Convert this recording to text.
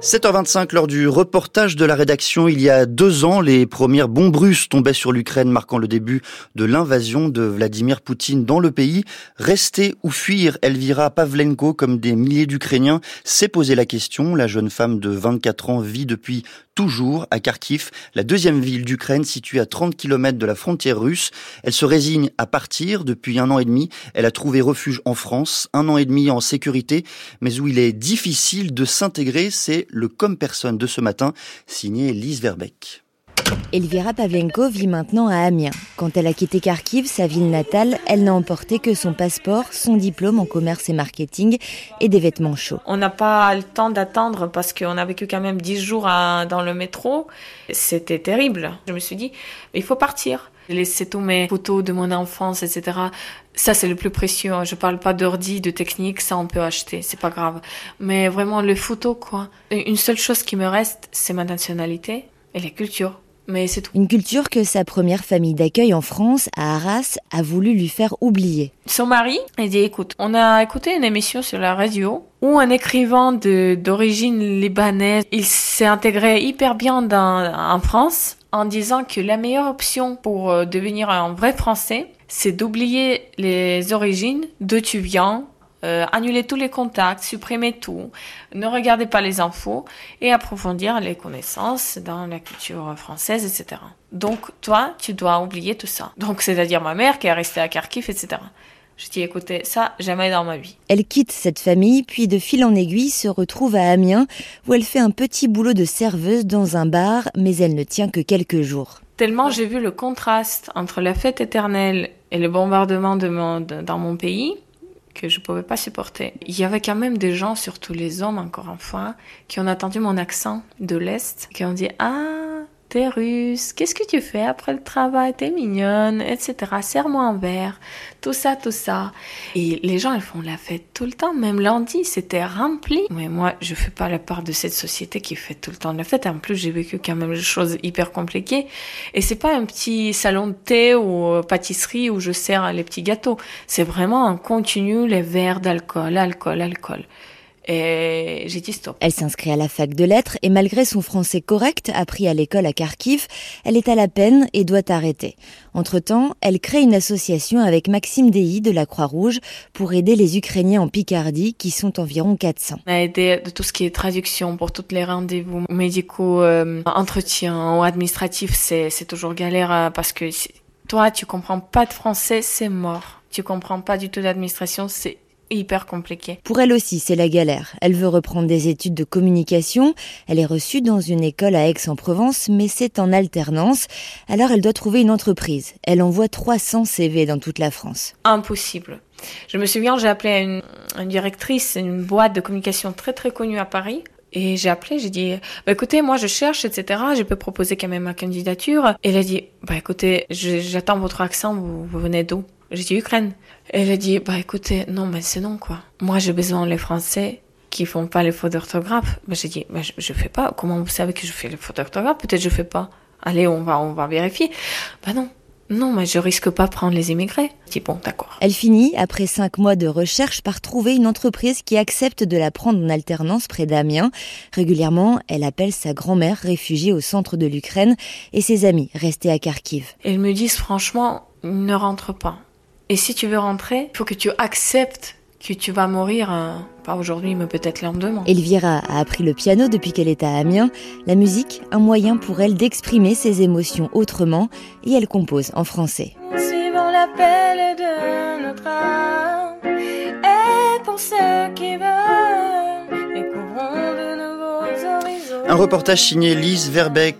7h25, lors du reportage de la rédaction, il y a deux ans, les premières bombes russes tombaient sur l'Ukraine, marquant le début de l'invasion de Vladimir Poutine dans le pays. Rester ou fuir Elvira Pavlenko, comme des milliers d'Ukrainiens, s'est posé la question. La jeune femme de 24 ans vit depuis toujours à Kharkiv, la deuxième ville d'Ukraine située à 30 km de la frontière russe. Elle se résigne à partir depuis un an et demi. Elle a trouvé refuge en France, un an et demi en sécurité, mais où il est difficile de s'intégrer. C'est le comme personne de ce matin, signé Lise Verbeck. Elvira Pavlenko vit maintenant à Amiens. Quand elle a quitté Kharkiv, sa ville natale, elle n'a emporté que son passeport, son diplôme en commerce et marketing et des vêtements chauds. On n'a pas le temps d'attendre parce qu'on a vécu quand même dix jours dans le métro. C'était terrible. Je me suis dit, il faut partir. J'ai laissé tous mes photos de mon enfance, etc. Ça, c'est le plus précieux. Je parle pas d'ordi, de technique, ça on peut acheter, c'est pas grave. Mais vraiment, les photos, quoi. Une seule chose qui me reste, c'est ma nationalité et la culture. Mais c'est tout. Une culture que sa première famille d'accueil en France, à Arras, a voulu lui faire oublier. Son mari a dit écoute, on a écouté une émission sur la radio où un écrivain d'origine libanaise, il s'est intégré hyper bien dans, en France en disant que la meilleure option pour euh, devenir un vrai Français, c'est d'oublier les origines, d'où tu viens, euh, annuler tous les contacts, supprimer tout, ne regardez pas les infos et approfondir les connaissances dans la culture française, etc. Donc toi, tu dois oublier tout ça. Donc c'est-à-dire ma mère qui est restée à Kharkiv, etc. Je dis écoutez, ça, jamais dans ma vie. Elle quitte cette famille, puis de fil en aiguille se retrouve à Amiens, où elle fait un petit boulot de serveuse dans un bar, mais elle ne tient que quelques jours. Tellement j'ai vu le contraste entre la fête éternelle et le bombardement de mon, dans mon pays, que je pouvais pas supporter. Il y avait quand même des gens, surtout les hommes encore une fois, qui ont entendu mon accent de l'Est, qui ont dit Ah, t'es russe, qu'est-ce que tu fais après le travail, t'es mignonne, etc. Serre-moi un verre, tout ça, tout ça. Et les gens, ils font la fête tout le temps, même lundi, c'était rempli. Mais moi, je fais pas la part de cette société qui fait tout le temps la fête. En plus, j'ai vécu quand même des choses hyper compliquées. Et c'est pas un petit salon de thé ou pâtisserie où je sers les petits gâteaux. C'est vraiment un continu, les verres d'alcool, alcool, alcool. Et j'ai dit stop. Elle s'inscrit à la fac de lettres et malgré son français correct appris à l'école à Kharkiv, elle est à la peine et doit arrêter. Entre-temps, elle crée une association avec Maxime Dei de la Croix-Rouge pour aider les Ukrainiens en Picardie qui sont environ 400. On a aidé de tout ce qui est traduction pour tous les rendez-vous médicaux, euh, entretiens ou administratifs, c'est, toujours galère euh, parce que toi, tu comprends pas de français, c'est mort. Tu comprends pas du tout d'administration, c'est hyper compliqué. Pour elle aussi, c'est la galère. Elle veut reprendre des études de communication. Elle est reçue dans une école à Aix-en-Provence, mais c'est en alternance. Alors elle doit trouver une entreprise. Elle envoie 300 CV dans toute la France. Impossible. Je me souviens, j'ai appelé une, une directrice, une boîte de communication très très connue à Paris. Et j'ai appelé, j'ai dit, bah écoutez, moi je cherche, etc. Je peux proposer quand même ma candidature. Et elle a dit, bah écoutez, j'attends votre accent, vous, vous venez d'où? J'ai dit Ukraine. Elle a dit, bah écoutez, non, mais c'est non, quoi. Moi, j'ai besoin les Français qui font pas les fautes d'orthographe. Bah, j'ai dit, bah, je, je fais pas. Comment vous savez que je fais les fautes d'orthographe? Peut-être je fais pas. Allez, on va, on va vérifier. Bah non. Non, mais je risque pas prendre les immigrés. Je dis bon, d'accord. Elle finit, après cinq mois de recherche, par trouver une entreprise qui accepte de la prendre en alternance près d'Amiens. Régulièrement, elle appelle sa grand-mère réfugiée au centre de l'Ukraine et ses amis restés à Kharkiv. Ils me disent franchement, ne rentre pas. Et si tu veux rentrer, il faut que tu acceptes que tu vas mourir, euh, pas aujourd'hui, mais peut-être lendemain. Elvira a appris le piano depuis qu'elle est à Amiens. La musique, un moyen pour elle d'exprimer ses émotions autrement, et elle compose en français. Suivons l'appel de notre âme, et pour ceux qui veulent, découvrons de nouveaux horizons. Un reportage signé Lise Verbeck.